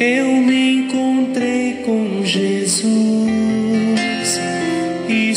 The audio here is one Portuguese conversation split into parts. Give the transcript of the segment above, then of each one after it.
eu me encontrei com Jesus. E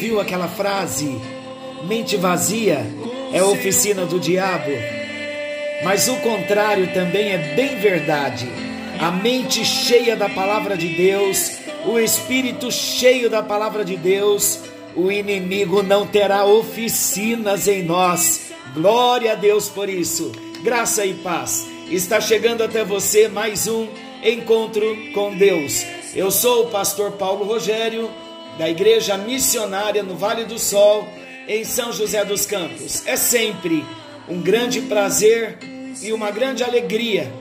ouviu aquela frase? Mente vazia é oficina do diabo. Mas o contrário também é bem verdade. A mente cheia da palavra de Deus, o espírito cheio da palavra de Deus, o inimigo não terá oficinas em nós. Glória a Deus por isso. Graça e paz. Está chegando até você mais um encontro com Deus. Eu sou o pastor Paulo Rogério, da Igreja Missionária no Vale do Sol, em São José dos Campos. É sempre um grande prazer e uma grande alegria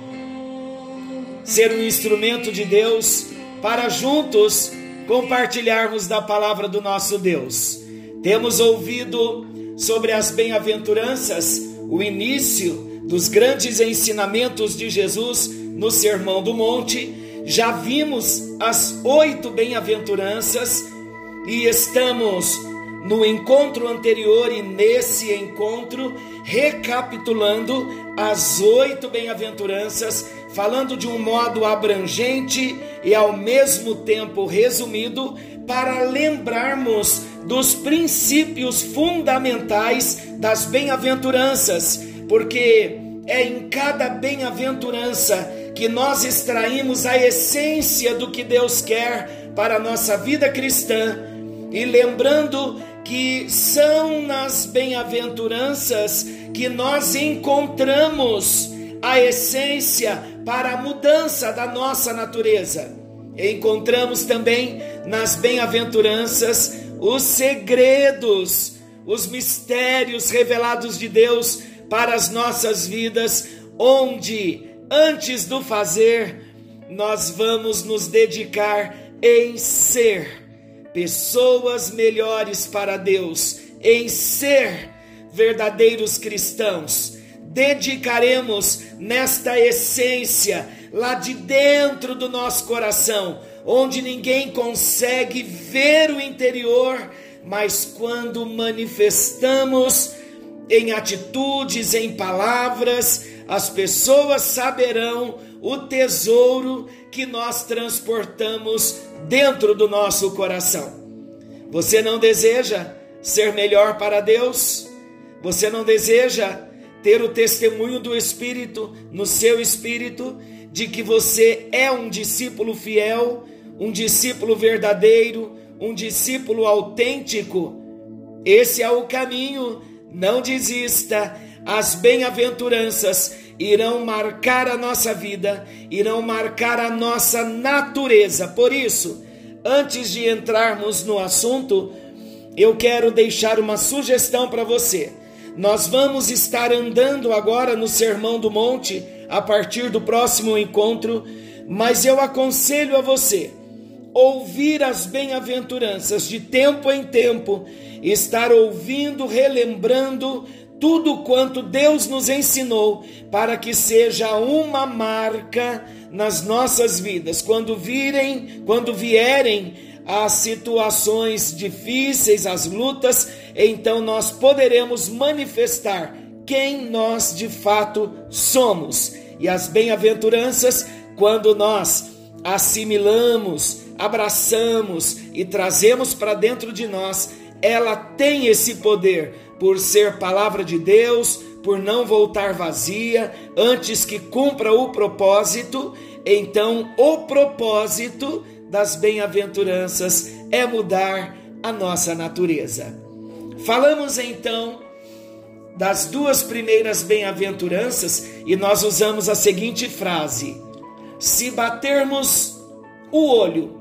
ser um instrumento de Deus para juntos compartilharmos da palavra do nosso Deus. Temos ouvido sobre as bem-aventuranças, o início dos grandes ensinamentos de Jesus no Sermão do Monte. Já vimos as oito bem-aventuranças e estamos no encontro anterior e nesse encontro, recapitulando as oito bem-aventuranças, falando de um modo abrangente e ao mesmo tempo resumido, para lembrarmos dos princípios fundamentais das bem-aventuranças, porque é em cada bem-aventurança que nós extraímos a essência do que Deus quer para a nossa vida cristã. E lembrando que são nas bem-aventuranças que nós encontramos a essência para a mudança da nossa natureza. Encontramos também nas bem-aventuranças os segredos, os mistérios revelados de Deus para as nossas vidas, onde antes do fazer nós vamos nos dedicar em ser pessoas melhores para Deus, em ser verdadeiros cristãos. Dedicaremos nesta essência, lá de dentro do nosso coração, onde ninguém consegue ver o interior, mas quando manifestamos em atitudes, em palavras, as pessoas saberão o tesouro que nós transportamos dentro do nosso coração. Você não deseja ser melhor para Deus? Você não deseja ter o testemunho do Espírito no seu espírito de que você é um discípulo fiel, um discípulo verdadeiro, um discípulo autêntico? Esse é o caminho. Não desista. As bem-aventuranças irão marcar a nossa vida, irão marcar a nossa natureza. Por isso, antes de entrarmos no assunto, eu quero deixar uma sugestão para você. Nós vamos estar andando agora no Sermão do Monte a partir do próximo encontro, mas eu aconselho a você ouvir as bem-aventuranças de tempo em tempo, estar ouvindo, relembrando tudo quanto Deus nos ensinou para que seja uma marca nas nossas vidas. Quando virem, quando vierem as situações difíceis, as lutas, então nós poderemos manifestar quem nós de fato somos. E as bem-aventuranças, quando nós assimilamos, abraçamos e trazemos para dentro de nós, ela tem esse poder por ser palavra de Deus, por não voltar vazia, antes que cumpra o propósito, então o propósito das bem-aventuranças é mudar a nossa natureza. Falamos então das duas primeiras bem-aventuranças e nós usamos a seguinte frase: se batermos o olho,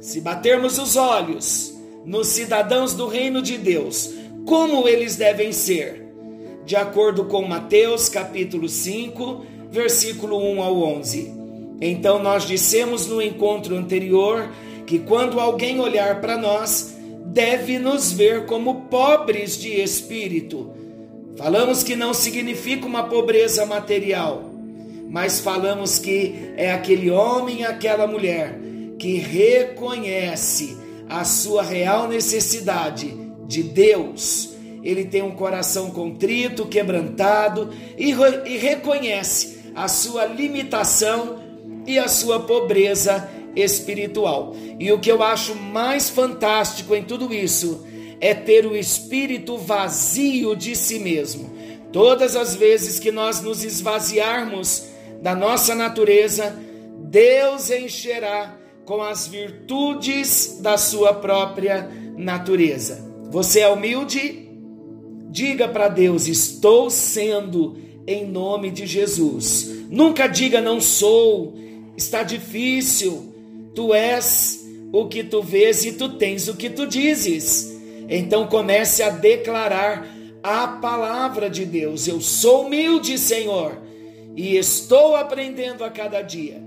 se batermos os olhos nos cidadãos do reino de Deus, como eles devem ser, de acordo com Mateus capítulo 5, versículo 1 ao 11. Então nós dissemos no encontro anterior que quando alguém olhar para nós, deve nos ver como pobres de espírito. Falamos que não significa uma pobreza material, mas falamos que é aquele homem, aquela mulher que reconhece a sua real necessidade de Deus. Ele tem um coração contrito, quebrantado e, e reconhece a sua limitação e a sua pobreza espiritual. E o que eu acho mais fantástico em tudo isso é ter o espírito vazio de si mesmo. Todas as vezes que nós nos esvaziarmos da nossa natureza, Deus encherá com as virtudes da sua própria natureza. Você é humilde? Diga para Deus: Estou sendo em nome de Jesus. Nunca diga não sou, está difícil, Tu és o que tu vês e tu tens o que tu dizes. Então comece a declarar a palavra de Deus. Eu sou humilde, Senhor, e estou aprendendo a cada dia.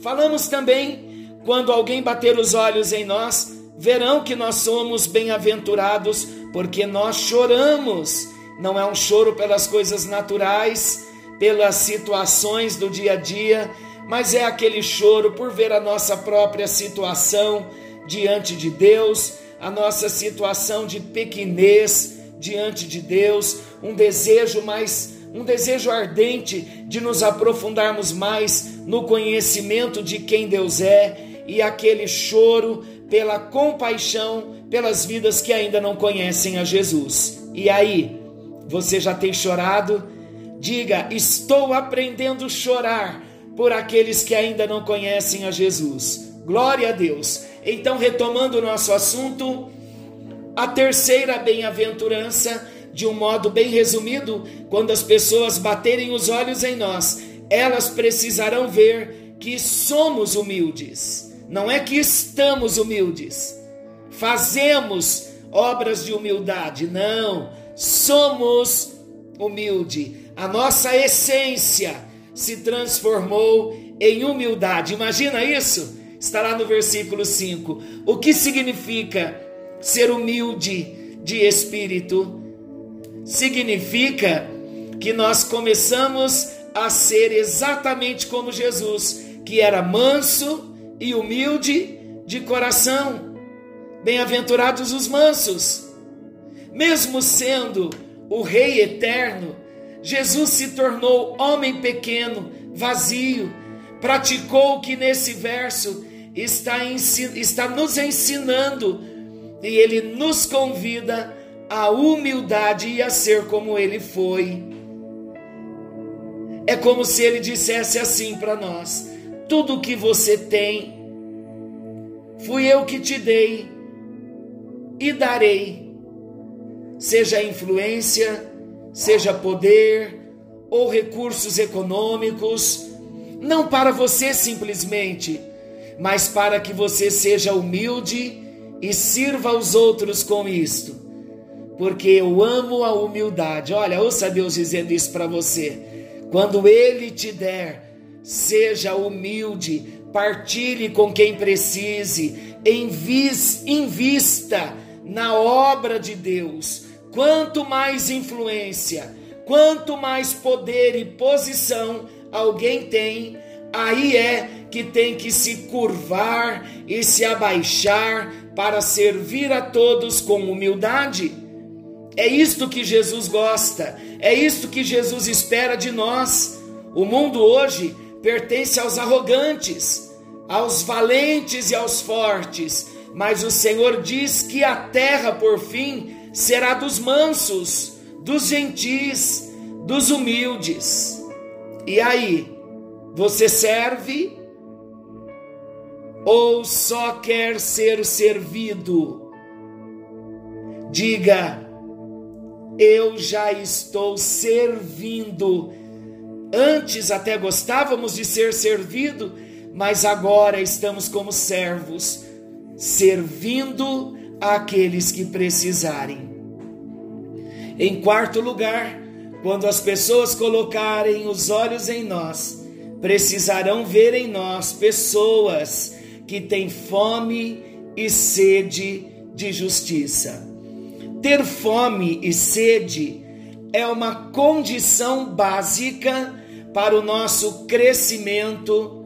Falamos também, quando alguém bater os olhos em nós, verão que nós somos bem-aventurados, porque nós choramos. Não é um choro pelas coisas naturais, pelas situações do dia a dia, mas é aquele choro por ver a nossa própria situação diante de Deus, a nossa situação de pequenez diante de Deus, um desejo mais um desejo ardente de nos aprofundarmos mais no conhecimento de quem Deus é e aquele choro pela compaixão pelas vidas que ainda não conhecem a Jesus. E aí, você já tem chorado? Diga: Estou aprendendo a chorar por aqueles que ainda não conhecem a Jesus. Glória a Deus. Então, retomando o nosso assunto, a terceira bem-aventurança, de um modo bem resumido, quando as pessoas baterem os olhos em nós, elas precisarão ver que somos humildes. Não é que estamos humildes, fazemos obras de humildade, não, somos humilde. A nossa essência se transformou em humildade. Imagina isso? Está lá no versículo 5. O que significa ser humilde de espírito? Significa que nós começamos a ser exatamente como Jesus, que era manso e humilde de coração. Bem-aventurados os mansos. Mesmo sendo o Rei eterno, Jesus se tornou homem pequeno, vazio, praticou o que nesse verso está, está nos ensinando e ele nos convida à humildade e a ser como ele foi. É como se ele dissesse assim para nós: tudo que você tem, fui eu que te dei e darei, seja influência, seja poder ou recursos econômicos, não para você simplesmente, mas para que você seja humilde e sirva aos outros com isto. Porque eu amo a humildade. Olha, ouça Deus dizendo isso para você. Quando Ele te der, seja humilde, partilhe com quem precise, invista na obra de Deus Quanto mais influência, quanto mais poder e posição alguém tem, aí é que tem que se curvar e se abaixar para servir a todos com humildade. É isto que Jesus gosta, é isto que Jesus espera de nós. O mundo hoje pertence aos arrogantes, aos valentes e aos fortes, mas o Senhor diz que a terra, por fim, será dos mansos, dos gentis, dos humildes. E aí, você serve ou só quer ser servido? Diga, eu já estou servindo. Antes até gostávamos de ser servido, mas agora estamos como servos, servindo àqueles que precisarem. Em quarto lugar, quando as pessoas colocarem os olhos em nós, precisarão ver em nós pessoas que têm fome e sede de justiça. Ter fome e sede é uma condição básica para o nosso crescimento,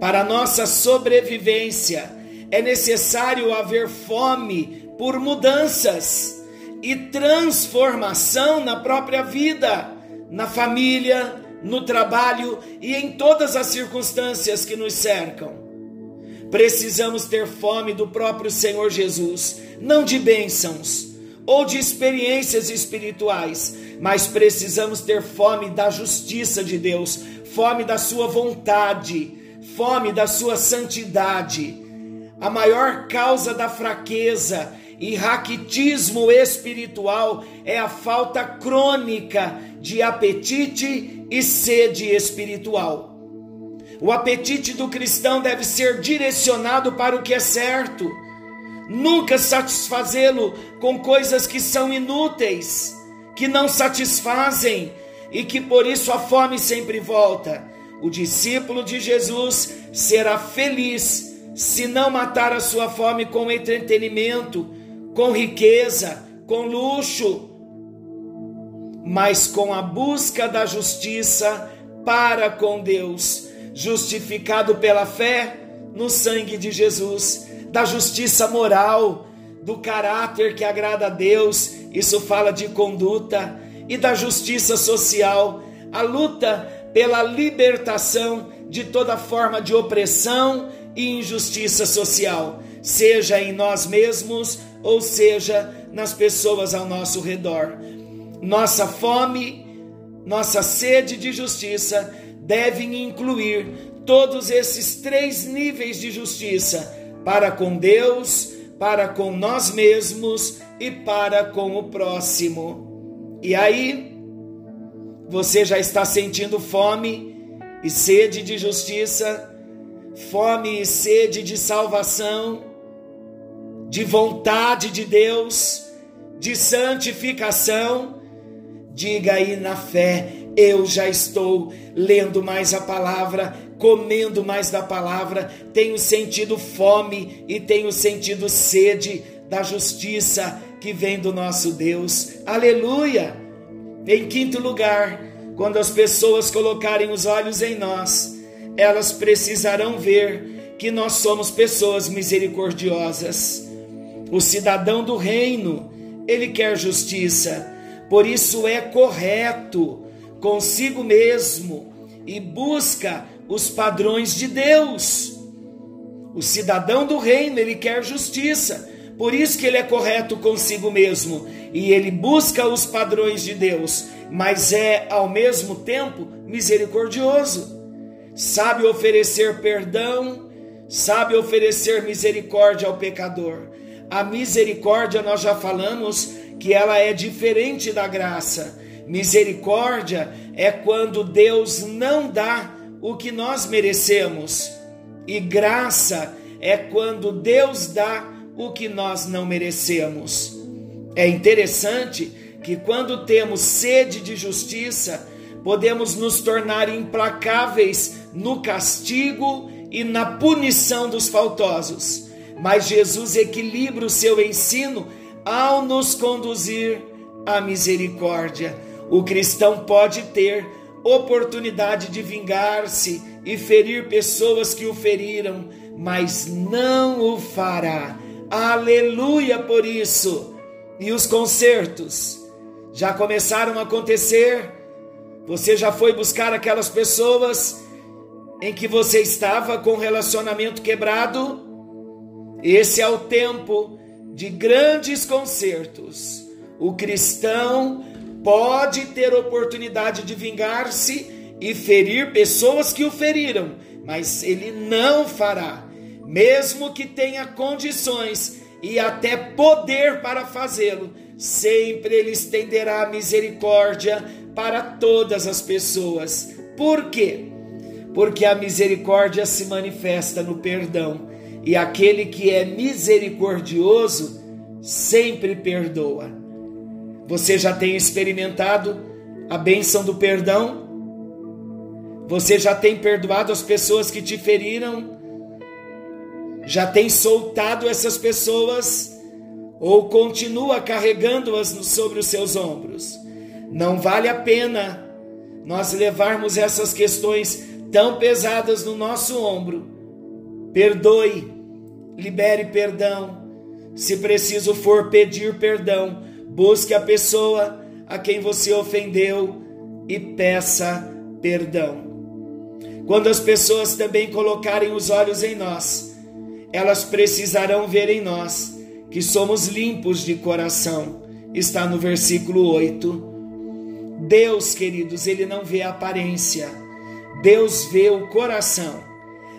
para a nossa sobrevivência. É necessário haver fome por mudanças e transformação na própria vida, na família, no trabalho e em todas as circunstâncias que nos cercam. Precisamos ter fome do próprio Senhor Jesus, não de bênçãos ou de experiências espirituais, mas precisamos ter fome da justiça de Deus, fome da Sua vontade, fome da Sua santidade. A maior causa da fraqueza e raquitismo espiritual é a falta crônica de apetite e sede espiritual. O apetite do cristão deve ser direcionado para o que é certo, nunca satisfazê-lo com coisas que são inúteis, que não satisfazem e que por isso a fome sempre volta. O discípulo de Jesus será feliz se não matar a sua fome com entretenimento, com riqueza, com luxo, mas com a busca da justiça para com Deus justificado pela fé no sangue de Jesus, da justiça moral, do caráter que agrada a Deus, isso fala de conduta, e da justiça social, a luta pela libertação de toda forma de opressão e injustiça social, seja em nós mesmos ou seja nas pessoas ao nosso redor. Nossa fome, nossa sede de justiça devem incluir todos esses três níveis de justiça para com Deus, para com nós mesmos e para com o próximo. E aí, você já está sentindo fome e sede de justiça, fome e sede de salvação, de vontade de Deus, de santificação. Diga aí na fé, eu já estou lendo mais a palavra, comendo mais da palavra, tenho sentido fome e tenho sentido sede da justiça que vem do nosso Deus. Aleluia! Em quinto lugar, quando as pessoas colocarem os olhos em nós, elas precisarão ver que nós somos pessoas misericordiosas. O cidadão do reino, ele quer justiça, por isso é correto consigo mesmo e busca os padrões de Deus. O cidadão do reino, ele quer justiça, por isso que ele é correto consigo mesmo e ele busca os padrões de Deus, mas é ao mesmo tempo misericordioso. Sabe oferecer perdão, sabe oferecer misericórdia ao pecador. A misericórdia nós já falamos que ela é diferente da graça. Misericórdia é quando Deus não dá o que nós merecemos, e graça é quando Deus dá o que nós não merecemos. É interessante que quando temos sede de justiça, podemos nos tornar implacáveis no castigo e na punição dos faltosos. Mas Jesus equilibra o seu ensino ao nos conduzir à misericórdia. O cristão pode ter oportunidade de vingar-se e ferir pessoas que o feriram, mas não o fará. Aleluia por isso! E os concertos já começaram a acontecer? Você já foi buscar aquelas pessoas em que você estava com relacionamento quebrado? Esse é o tempo de grandes concertos. O cristão pode ter oportunidade de vingar-se e ferir pessoas que o feriram, mas ele não fará, mesmo que tenha condições e até poder para fazê-lo. Sempre ele estenderá misericórdia para todas as pessoas. Por quê? Porque a misericórdia se manifesta no perdão, e aquele que é misericordioso sempre perdoa. Você já tem experimentado a bênção do perdão? Você já tem perdoado as pessoas que te feriram? Já tem soltado essas pessoas? Ou continua carregando-as sobre os seus ombros? Não vale a pena nós levarmos essas questões tão pesadas no nosso ombro. Perdoe, libere perdão. Se preciso for pedir perdão, busque a pessoa a quem você ofendeu e peça perdão. Quando as pessoas também colocarem os olhos em nós, elas precisarão ver em nós que somos limpos de coração. Está no versículo 8. Deus, queridos, ele não vê a aparência, Deus vê o coração.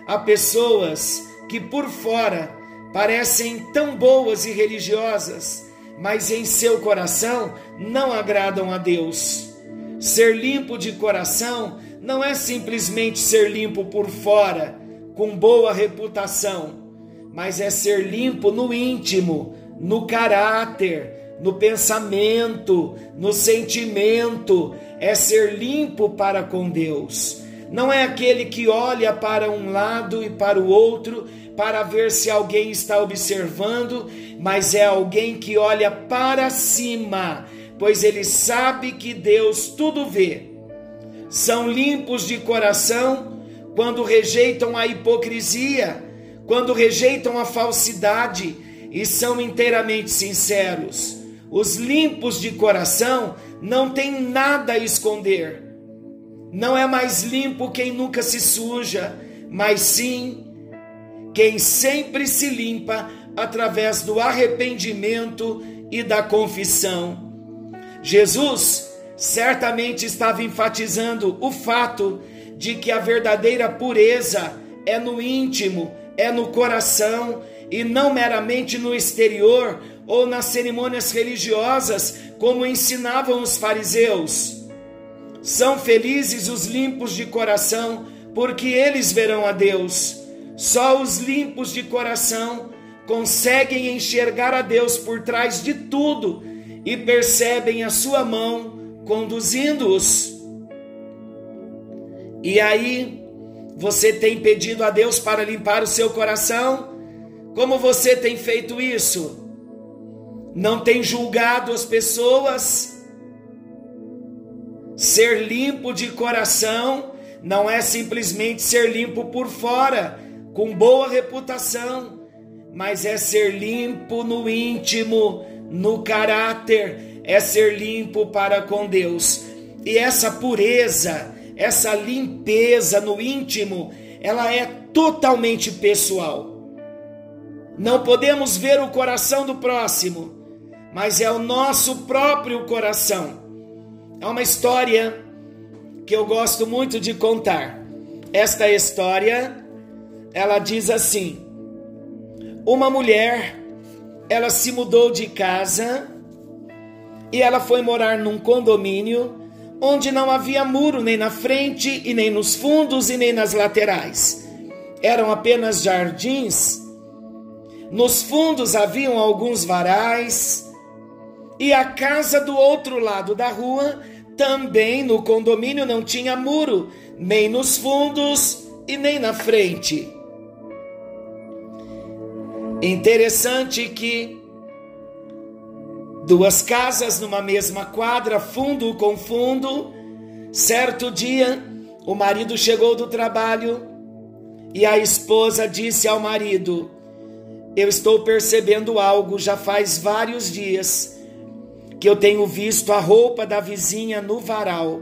Há pessoas que por fora parecem tão boas e religiosas, mas em seu coração não agradam a Deus. Ser limpo de coração não é simplesmente ser limpo por fora, com boa reputação, mas é ser limpo no íntimo, no caráter, no pensamento, no sentimento, é ser limpo para com Deus. Não é aquele que olha para um lado e para o outro para ver se alguém está observando, mas é alguém que olha para cima, pois ele sabe que Deus tudo vê. São limpos de coração quando rejeitam a hipocrisia, quando rejeitam a falsidade e são inteiramente sinceros. Os limpos de coração não têm nada a esconder. Não é mais limpo quem nunca se suja, mas sim quem sempre se limpa através do arrependimento e da confissão. Jesus certamente estava enfatizando o fato de que a verdadeira pureza é no íntimo, é no coração e não meramente no exterior ou nas cerimônias religiosas, como ensinavam os fariseus. São felizes os limpos de coração, porque eles verão a Deus. Só os limpos de coração conseguem enxergar a Deus por trás de tudo e percebem a sua mão conduzindo-os. E aí, você tem pedido a Deus para limpar o seu coração? Como você tem feito isso? Não tem julgado as pessoas? Ser limpo de coração não é simplesmente ser limpo por fora, com boa reputação, mas é ser limpo no íntimo, no caráter, é ser limpo para com Deus. E essa pureza, essa limpeza no íntimo, ela é totalmente pessoal. Não podemos ver o coração do próximo, mas é o nosso próprio coração. É uma história que eu gosto muito de contar. Esta história ela diz assim: Uma mulher, ela se mudou de casa e ela foi morar num condomínio onde não havia muro nem na frente e nem nos fundos e nem nas laterais. Eram apenas jardins. Nos fundos haviam alguns varais e a casa do outro lado da rua também no condomínio não tinha muro, nem nos fundos e nem na frente. Interessante que duas casas numa mesma quadra, fundo com fundo. Certo dia, o marido chegou do trabalho e a esposa disse ao marido: Eu estou percebendo algo já faz vários dias que eu tenho visto a roupa da vizinha no varal.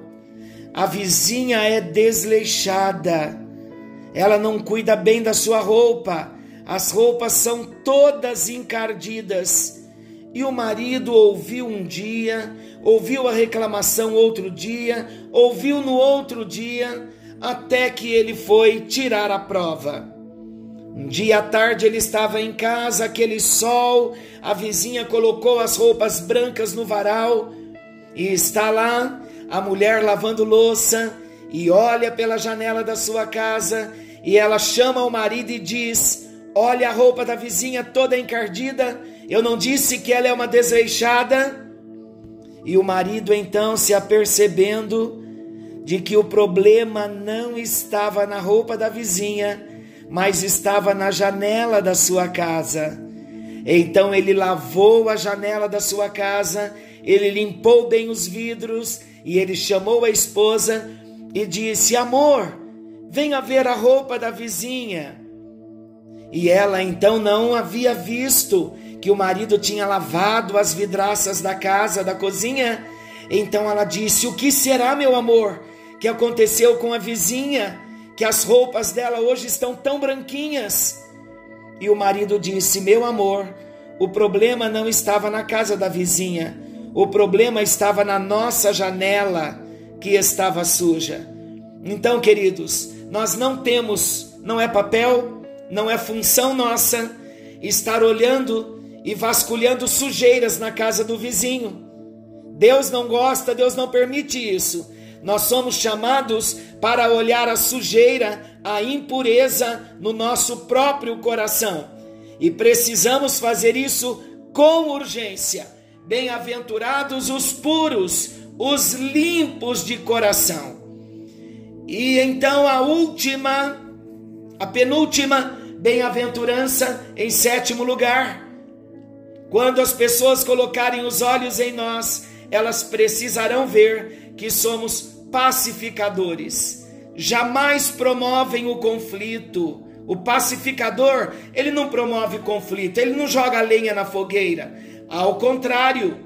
A vizinha é desleixada, ela não cuida bem da sua roupa as roupas são todas encardidas. E o marido ouviu um dia, ouviu a reclamação outro dia, ouviu no outro dia, até que ele foi tirar a prova. Um dia à tarde ele estava em casa, aquele sol, a vizinha colocou as roupas brancas no varal e está lá a mulher lavando louça e olha pela janela da sua casa e ela chama o marido e diz: Olha a roupa da vizinha toda encardida. Eu não disse que ela é uma desleixada. E o marido então se apercebendo de que o problema não estava na roupa da vizinha, mas estava na janela da sua casa. Então ele lavou a janela da sua casa, ele limpou bem os vidros e ele chamou a esposa e disse: Amor, venha ver a roupa da vizinha. E ela então não havia visto que o marido tinha lavado as vidraças da casa, da cozinha. Então ela disse: O que será, meu amor, que aconteceu com a vizinha? Que as roupas dela hoje estão tão branquinhas. E o marido disse: Meu amor, o problema não estava na casa da vizinha, o problema estava na nossa janela que estava suja. Então, queridos, nós não temos, não é papel, não é função nossa estar olhando e vasculhando sujeiras na casa do vizinho. Deus não gosta, Deus não permite isso. Nós somos chamados para olhar a sujeira, a impureza no nosso próprio coração. E precisamos fazer isso com urgência. Bem-aventurados os puros, os limpos de coração. E então a última, a penúltima bem-aventurança em sétimo lugar. Quando as pessoas colocarem os olhos em nós, elas precisarão ver que somos pacificadores. Jamais promovem o conflito. O pacificador, ele não promove conflito, ele não joga lenha na fogueira. Ao contrário,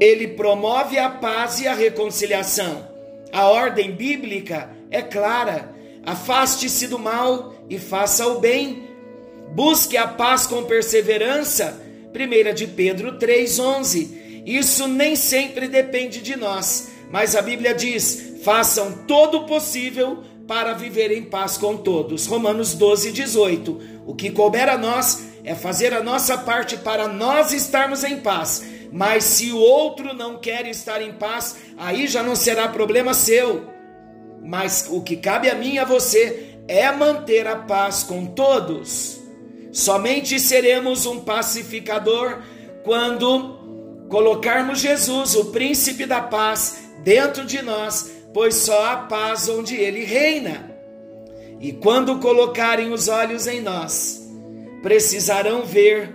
ele promove a paz e a reconciliação. A ordem bíblica é clara: afaste-se do mal e faça o bem. Busque a paz com perseverança. 1 de Pedro 3:11. Isso nem sempre depende de nós, mas a Bíblia diz: façam todo o possível para viver em paz com todos. Romanos 12, 18. O que couber a nós é fazer a nossa parte para nós estarmos em paz. Mas se o outro não quer estar em paz, aí já não será problema seu. Mas o que cabe a mim e a você é manter a paz com todos. Somente seremos um pacificador quando colocarmos Jesus, o príncipe da paz, dentro de nós, pois só há paz onde ele reina. E quando colocarem os olhos em nós, precisarão ver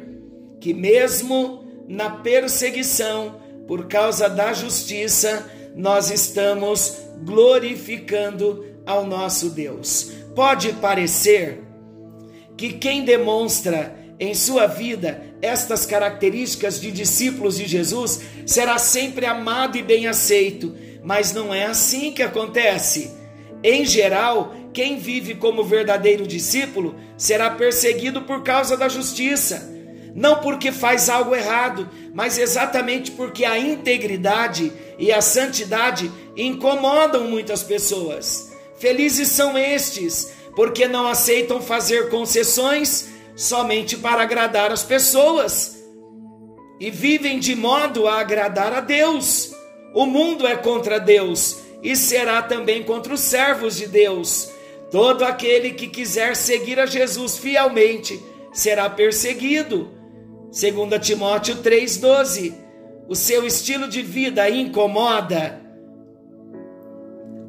que, mesmo na perseguição, por causa da justiça, nós estamos glorificando ao nosso Deus. Pode parecer que quem demonstra em sua vida estas características de discípulos de Jesus será sempre amado e bem aceito, mas não é assim que acontece. Em geral, quem vive como verdadeiro discípulo será perseguido por causa da justiça não porque faz algo errado, mas exatamente porque a integridade e a santidade incomodam muitas pessoas. Felizes são estes, porque não aceitam fazer concessões somente para agradar as pessoas e vivem de modo a agradar a Deus. O mundo é contra Deus e será também contra os servos de Deus. Todo aquele que quiser seguir a Jesus fielmente será perseguido. 2 Timóteo 3,12. O seu estilo de vida incomoda.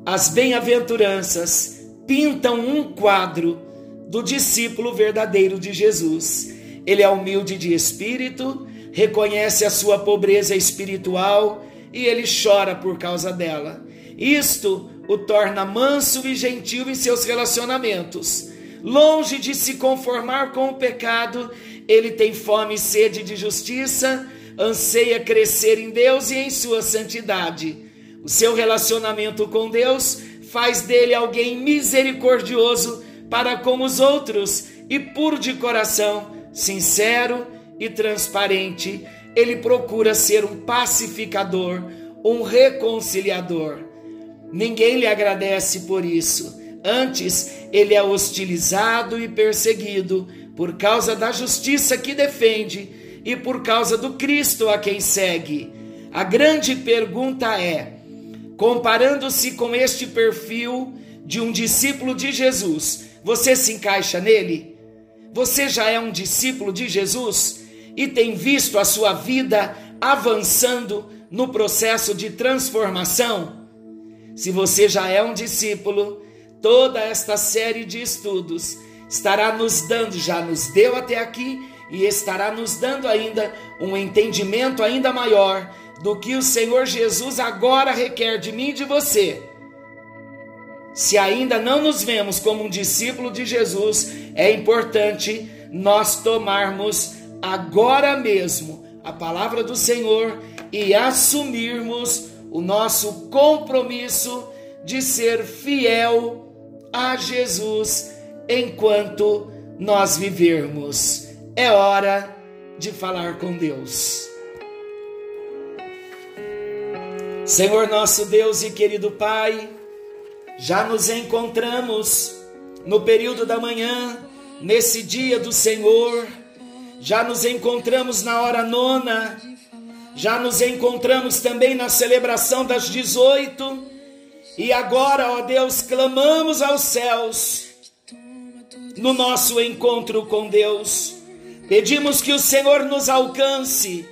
As bem-aventuranças pintam um quadro do discípulo verdadeiro de Jesus. Ele é humilde de espírito, reconhece a sua pobreza espiritual e ele chora por causa dela. Isto o torna manso e gentil em seus relacionamentos. Longe de se conformar com o pecado, ele tem fome e sede de justiça, anseia crescer em Deus e em sua santidade. O seu relacionamento com Deus faz dele alguém misericordioso para com os outros e puro de coração, sincero e transparente. Ele procura ser um pacificador, um reconciliador. Ninguém lhe agradece por isso. Antes, ele é hostilizado e perseguido por causa da justiça que defende e por causa do Cristo a quem segue. A grande pergunta é: comparando-se com este perfil de um discípulo de Jesus, você se encaixa nele? Você já é um discípulo de Jesus e tem visto a sua vida avançando no processo de transformação? Se você já é um discípulo, toda esta série de estudos estará nos dando, já nos deu até aqui e estará nos dando ainda um entendimento ainda maior do que o Senhor Jesus agora requer de mim e de você. Se ainda não nos vemos como um discípulo de Jesus, é importante nós tomarmos agora mesmo a palavra do Senhor e assumirmos o nosso compromisso de ser fiel a Jesus enquanto nós vivermos. É hora de falar com Deus. Senhor nosso Deus e querido Pai, já nos encontramos no período da manhã, nesse dia do Senhor, já nos encontramos na hora nona, já nos encontramos também na celebração das 18, e agora, ó Deus, clamamos aos céus no nosso encontro com Deus. Pedimos que o Senhor nos alcance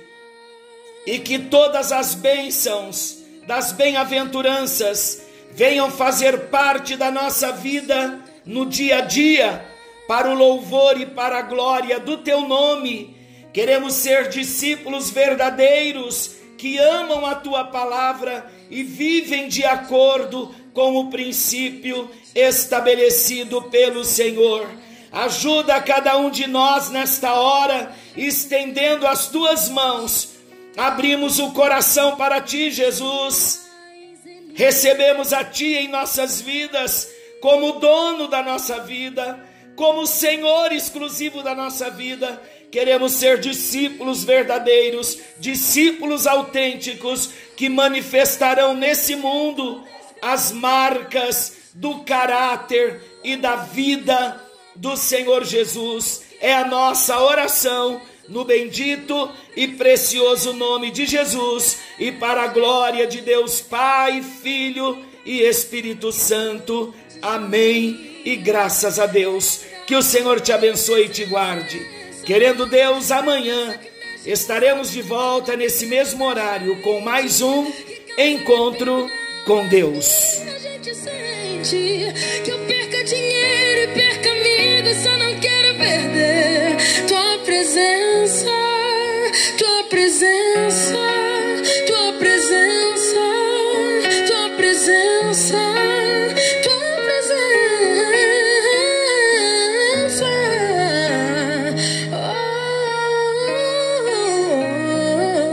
e que todas as bênçãos das bem-aventuranças venham fazer parte da nossa vida no dia a dia, para o louvor e para a glória do teu nome. Queremos ser discípulos verdadeiros que amam a tua palavra e vivem de acordo com o princípio estabelecido pelo Senhor. Ajuda cada um de nós nesta hora, estendendo as tuas mãos. Abrimos o coração para ti, Jesus. Recebemos a ti em nossas vidas como dono da nossa vida, como Senhor exclusivo da nossa vida. Queremos ser discípulos verdadeiros, discípulos autênticos que manifestarão nesse mundo as marcas do caráter e da vida do Senhor Jesus. É a nossa oração no bendito e precioso nome de Jesus e para a glória de Deus Pai, Filho e Espírito Santo. Amém. E graças a Deus. Que o Senhor te abençoe e te guarde. Querendo Deus, amanhã estaremos de volta nesse mesmo horário com mais um encontro com Deus. Que eu perca dinheiro e perca só não quero perder presença, tua presença, tua presença, tua presença.